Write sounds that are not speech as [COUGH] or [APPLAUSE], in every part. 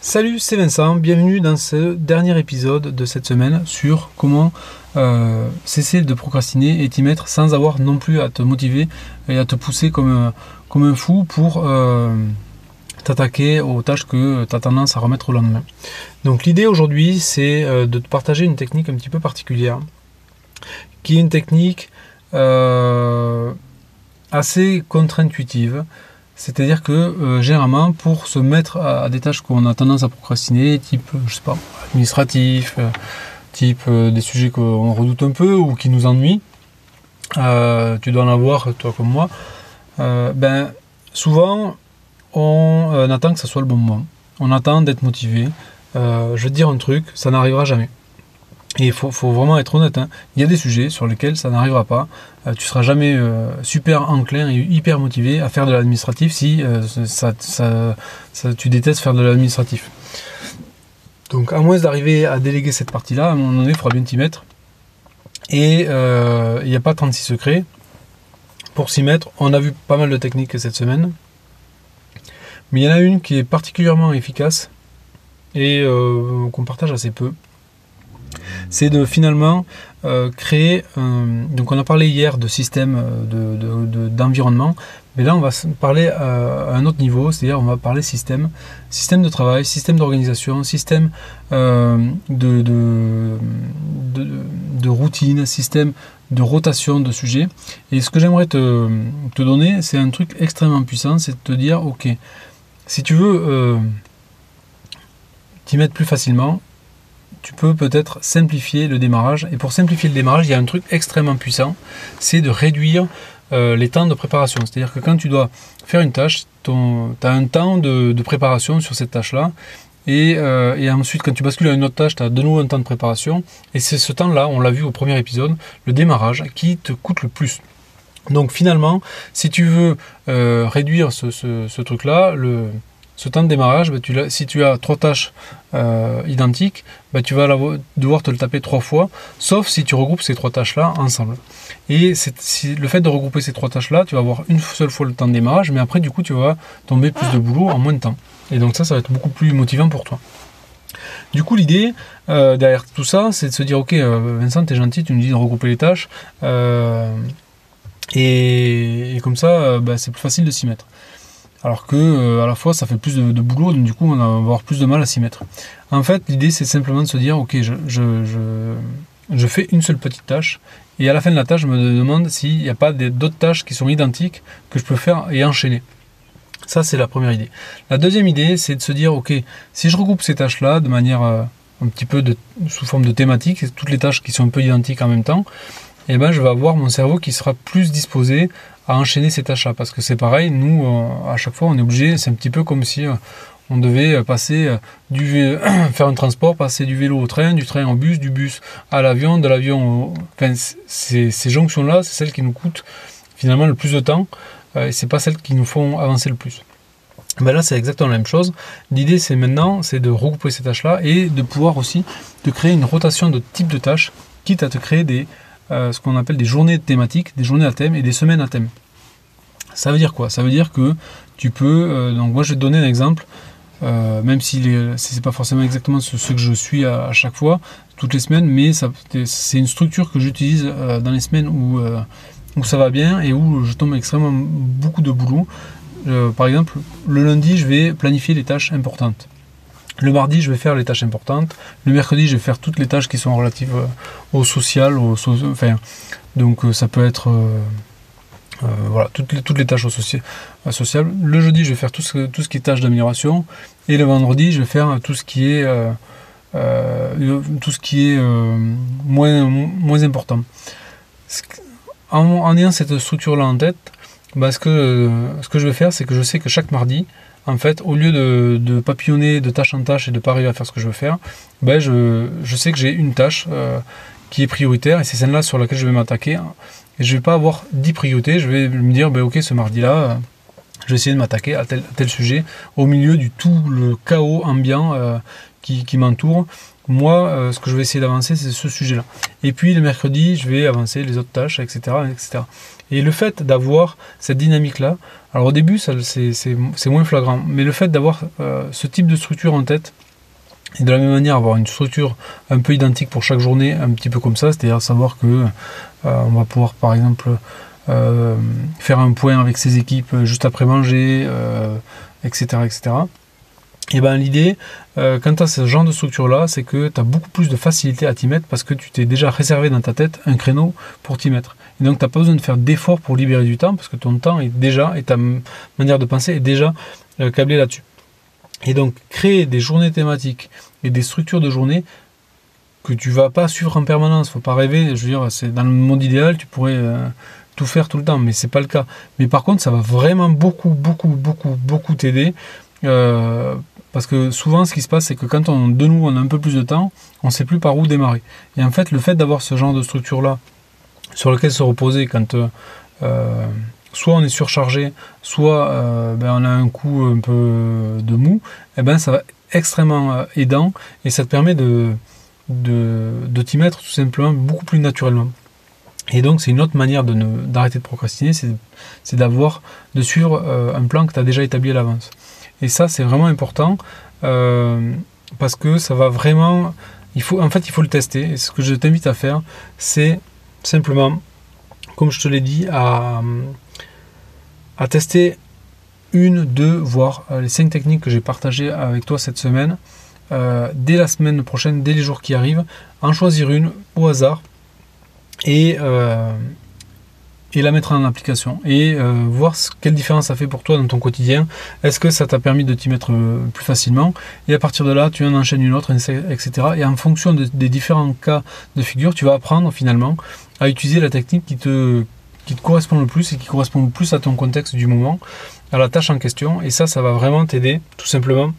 Salut, c'est Vincent, bienvenue dans ce dernier épisode de cette semaine sur comment euh, cesser de procrastiner et t'y mettre sans avoir non plus à te motiver et à te pousser comme, comme un fou pour euh, t'attaquer aux tâches que tu as tendance à remettre au lendemain. Donc l'idée aujourd'hui c'est euh, de te partager une technique un petit peu particulière qui est une technique assez contre-intuitive c'est-à-dire que euh, généralement, pour se mettre à, des tâches qu'on a tendance à procrastiner, type, je sais pas, administratif, euh, type euh, des sujets qu'on redoute un peu ou qui nous ennuient, tu dois en avoir, toi comme moi, ben, souvent, on attend que ce soit le bon moment. On attend d'être motivé. je vais te dire un truc, ça n'arrivera jamais. Et il faut, vraiment être honnête. Hein. Il y a des sujets sur lesquels ça n'arrivera pas. Tu euh, tu seras jamais euh, super enclin et hyper motivé à faire de l'administratif si euh, tu détestes faire de l'administratif. Donc à moins d'arriver à déléguer cette partie-là, à un moment donné, il faudra bien t'y mettre. Et il n'y a pas 36 secrets. Pour s'y mettre, on a vu pas mal de techniques cette semaine. Mais il y en a une qui est particulièrement efficace et qu'on partage assez peu c'est de finalement euh, créer, donc on a parlé hier de système euh, d'environnement, mais là on va parler à, un autre niveau, c'est-à-dire on va parler système, système de travail, système d'organisation, système euh, de, de, routine, système de rotation de sujets. Et ce que j'aimerais te, donner, c'est un truc extrêmement puissant, c'est de te dire, ok, si tu veux t'y mettre plus facilement, tu peux peut-être simplifier le démarrage. Et pour simplifier le démarrage, il y a un truc extrêmement puissant, c'est de réduire euh, les temps de préparation. C'est-à-dire que quand tu dois faire une tâche, tu as un temps de, préparation sur cette tâche-là. Euh, et, ensuite, quand tu bascules à une autre tâche, tu as de nouveau un temps de préparation. Et c'est ce temps-là, on l'a vu au premier épisode, le démarrage, qui te coûte le plus. Donc finalement, si tu veux euh, réduire ce, ce truc-là, le, ce temps de démarrage, bah, si tu as trois tâches euh, identiques, bah, tu vas devoir te le taper trois fois, sauf si tu regroupes ces trois tâches-là ensemble. Et le fait de regrouper ces trois tâches-là, tu vas avoir une seule fois le temps de démarrage, mais après, du coup, tu vas tomber plus de boulot en moins de temps. Et donc ça, ça va être beaucoup plus motivant pour toi. Du coup, l'idée euh, derrière tout ça, c'est de se dire, ok, euh, Vincent, t'es gentil, tu nous dis de regrouper les tâches, et, comme ça, bah, c'est plus facile de s'y mettre alors que euh, à la fois ça fait plus de, boulot, donc du coup on va avoir plus de mal à s'y mettre. En fait, l'idée c'est simplement de se dire, ok, je, fais une seule petite tâche, et à la fin de la tâche, je me demande s'il n'y a pas d'autres tâches qui sont identiques que je peux faire et enchaîner. Ça, c'est la première idée. La deuxième idée, c'est de se dire, ok, si je regroupe ces tâches-là de manière euh, un petit peu sous forme de thématique, toutes les tâches qui sont un peu identiques en même temps, eh ben, je vais avoir mon cerveau qui sera plus disposé à enchaîner ces tâches-là. Parce que c'est pareil, nous, euh, à chaque fois, on est obligé, c'est un petit peu comme si euh, on devait euh, passer du [COUGHS] faire un transport, passer du vélo au train, du train au bus, du bus à l'avion, de l'avion au... Enfin, ces, ces jonctions-là, c'est celles qui nous coûtent finalement le plus de temps et c'est pas celles qui nous font avancer le plus. Ben là, c'est exactement la même chose. L'idée, c'est maintenant, c'est de regrouper ces tâches-là et de pouvoir aussi de créer une rotation de type de tâches, quitte à te créer des, euh, ce qu'on appelle des journées thématiques, des journées à thème et des semaines à thème. Ça veut dire quoi? Ça veut dire que tu peux. Euh, donc, moi, je vais te donner un exemple, euh, même si ce n'est pas forcément exactement ce, que je suis à, chaque fois, toutes les semaines, mais c'est une structure que j'utilise dans les semaines où, où ça va bien et où je tombe extrêmement beaucoup de boulot. par exemple, le lundi, je vais planifier les tâches importantes. Le mardi, je vais faire les tâches importantes. Le mercredi, je vais faire toutes les tâches qui sont relatives euh, au social, donc euh, ça peut être euh, voilà toutes les, tâches au sociales. Le jeudi, je vais faire tout ce, qui est tâches d'amélioration, et le vendredi, je vais faire tout ce qui est moins important. En, ayant cette structure-là en tête, bah, ce que je vais faire, c'est que je sais que chaque mardi, en fait, au lieu de, papillonner de tâche en tâche et de ne pas arriver à faire ce que je veux faire, ben je, sais que j'ai une tâche euh, qui est prioritaire et c'est celle-là sur laquelle je vais m'attaquer. Et je ne vais pas avoir 10 priorités, je vais me dire, ben ok, ce mardi-là, euh, je vais essayer de m'attaquer à tel, tel sujet au milieu du tout le chaos ambiant euh, qui, m'entoure. Moi, ce que je vais essayer d'avancer, c'est ce sujet-là. Et puis le mercredi, je vais avancer les autres tâches, etc., etc. Et le fait d'avoir cette dynamique-là, alors au début, c'est moins flagrant, mais le fait d'avoir euh, ce type de structure en tête, et de la même manière avoir une structure un peu identique pour chaque journée, un petit peu comme ça, c'est-à-dire savoir que euh, on va pouvoir par exemple euh, faire un point avec ses équipes juste après manger, etc., etc. Et ben l'idée, quand tu as ce genre de structure-là, c'est que tu as beaucoup plus de facilité à t'y mettre parce que tu t'es déjà réservé dans ta tête un créneau pour t'y mettre. Et donc, tu n'as pas besoin de faire d'efforts pour libérer du temps parce que ton temps est déjà, et ta manière de penser est déjà euh, câblée là-dessus. Et donc, créer des journées thématiques et des structures de journée que tu vas pas suivre en permanence. Faut pas rêver. Je veux dire, c'est dans le monde idéal, tu pourrais euh, tout faire tout le temps, mais c'est pas le cas. Mais par contre, ça va vraiment beaucoup, beaucoup, beaucoup, beaucoup t'aider. Euh, parce que souvent, ce qui se passe, c'est que quand on, de nous, on a un peu plus de temps, on ne sait plus par où démarrer. Et en fait, le fait d'avoir ce genre de structure-là, sur lequel se reposer quand euh, euh, soit on est surchargé, soit ben, on a un coup un peu de mou, eh ben ça va extrêmement aidant et ça te permet de, de, t'y mettre tout simplement beaucoup plus naturellement. Et donc c'est une autre manière d'arrêter de, procrastiner, c'est d'avoir, de suivre un plan que tu as déjà établi à l'avance. Et ça c'est vraiment important parce que ça va vraiment, il faut, en fait il faut le tester. Et ce que je t'invite à faire, c'est simplement, comme je te l'ai dit, à, à tester une, deux, voire euh, les cinq techniques que j'ai partagées avec toi cette semaine, euh, dès la semaine prochaine, dès les jours qui arrivent, en choisir une au hasard et, euh, et la mettre en application et euh, voir quelle différence ça fait pour toi dans ton quotidien. Est-ce que ça t'a permis de t'y mettre euh, plus facilement? Et à partir de là, tu en enchaînes une autre, etc. Et en fonction des différents cas de figure, tu vas apprendre finalement à utiliser la technique qui te, qui te correspond le plus et qui correspond le plus à ton contexte du moment, à la tâche en question. Et ça, ça va vraiment t'aider tout simplement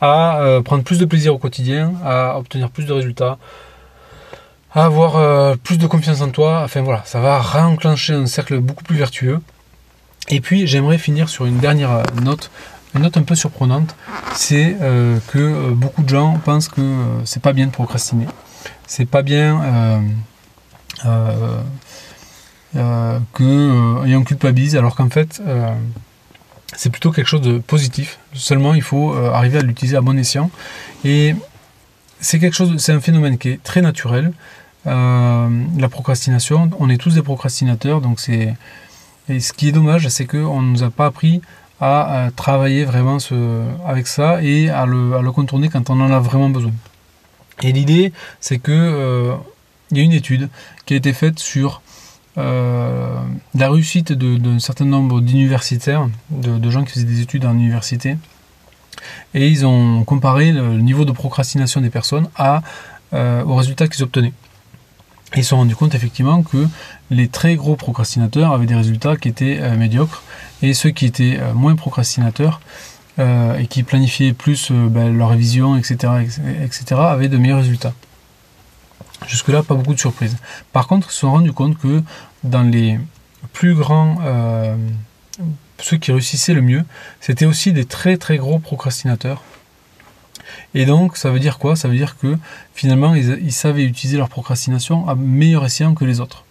à euh, prendre plus de plaisir au quotidien, à obtenir plus de résultats, avoir euh, plus de confiance en toi. Enfin voilà, ça va réenclencher un cercle beaucoup plus vertueux. Et puis j'aimerais finir sur une dernière euh, note, une note un peu surprenante, c'est euh, que beaucoup de gens pensent que c'est pas bien de procrastiner, c'est pas bien que culpabilise, alors qu'en fait c'est plutôt quelque chose de positif. Seulement il faut arriver à l'utiliser à bon escient c'est quelque chose, c'est un phénomène qui est très naturel. Euh, la procrastination, on est tous des procrastinateurs, donc c'est. Et ce qui est dommage, c'est qu'on ne nous a pas appris à, travailler vraiment avec ça et à le, contourner quand on en a vraiment besoin. Et l'idée, c'est que euh, il y a une étude qui a été faite sur euh, la réussite d'un certain nombre d'universitaires, de, gens qui faisaient des études en université, et ils ont comparé le niveau de procrastination des personnes à, euh, aux résultats qu'ils obtenaient. ils se sont rendus compte effectivement que les très gros procrastinateurs avaient des résultats qui étaient euh, médiocres et ceux qui étaient euh, moins procrastinateurs et qui planifiaient plus ben, leur révision, etc., etc., avaient de meilleurs résultats. Jusque-là, pas beaucoup de surprises. Par contre, ils se sont rendus compte que dans les plus grands ceux qui réussissaient le mieux, c'était aussi des très très gros procrastinateurs. Et donc, ça veut dire quoi? Ça veut dire que finalement, ils, savaient utiliser leur procrastination à meilleur escient que les autres.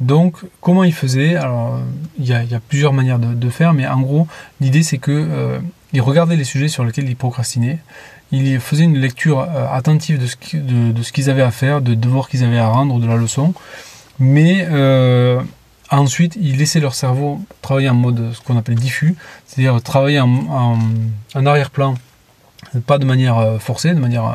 Donc, comment ils faisaient? Alors, il y, a, plusieurs manières de, faire, mais en gros, l'idée c'est que euh, ils regardaient les sujets sur lesquels ils procrastinaient, ils faisaient une lecture euh, attentive de ce, qu'ils avaient à faire, de devoirs qu'ils avaient à rendre, de la leçon, mais euh, Ensuite, ils laissaient leur cerveau travailler en mode ce qu'on appelle diffus, c'est-à-dire travailler en, arrière-plan, pas de manière euh, forcée, de manière euh,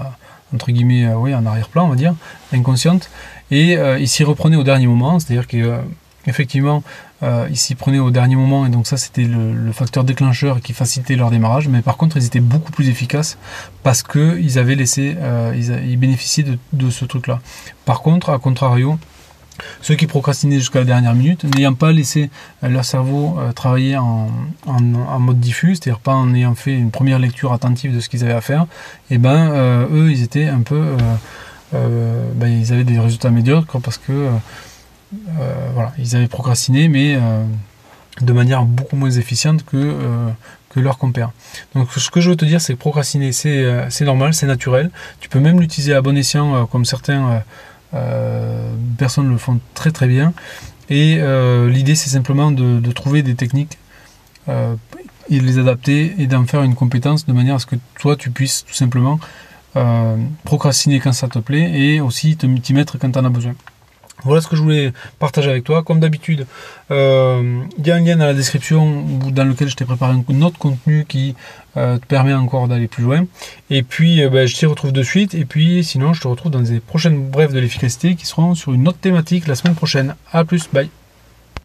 entre guillemets, euh, oui, en arrière-plan, on va dire, inconsciente, et ils s'y reprenaient au dernier moment, c'est-à-dire qu'effectivement, ils s'y prenaient au dernier moment, et donc ça, c'était le, facteur déclencheur qui facilitait leur démarrage, mais par contre, ils étaient beaucoup plus efficaces parce qu'ils avaient laissé, ils, bénéficiaient de, de ce truc-là. Par contre, à contrario, ceux qui procrastinaient jusqu'à la dernière minute, n'ayant pas laissé euh, leur cerveau euh, travailler en, mode diffus, c'est-à-dire pas en ayant fait une première lecture attentive de ce qu'ils avaient à faire, et eh ben euh, eux ils étaient un peu, ben, ils avaient des résultats médiocres parce que voilà, ils avaient procrastiné, mais de manière beaucoup moins efficiente que que leurs compères. Donc ce que je veux te dire, c'est que procrastiner, c'est normal, c'est naturel. Tu peux même l'utiliser à bon escient, comme certains personnes le font très très bien. Et l'idée, c'est simplement de, trouver des techniques et de les adapter et d'en faire une compétence de manière à ce que toi, tu puisses tout simplement procrastiner quand ça te plaît et aussi t'y mettre quand tu en as besoin. Voilà ce que je voulais partager avec toi. Comme d'habitude, euh, il y a un lien dans la description dans lequel je t'ai préparé un autre contenu qui euh, te permet encore d'aller plus loin. Et puis, euh, ben, je t'y retrouve de suite. Et puis, sinon, je te retrouve dans des prochaines brèves de l'efficacité qui seront sur une autre thématique la semaine prochaine. A plus, bye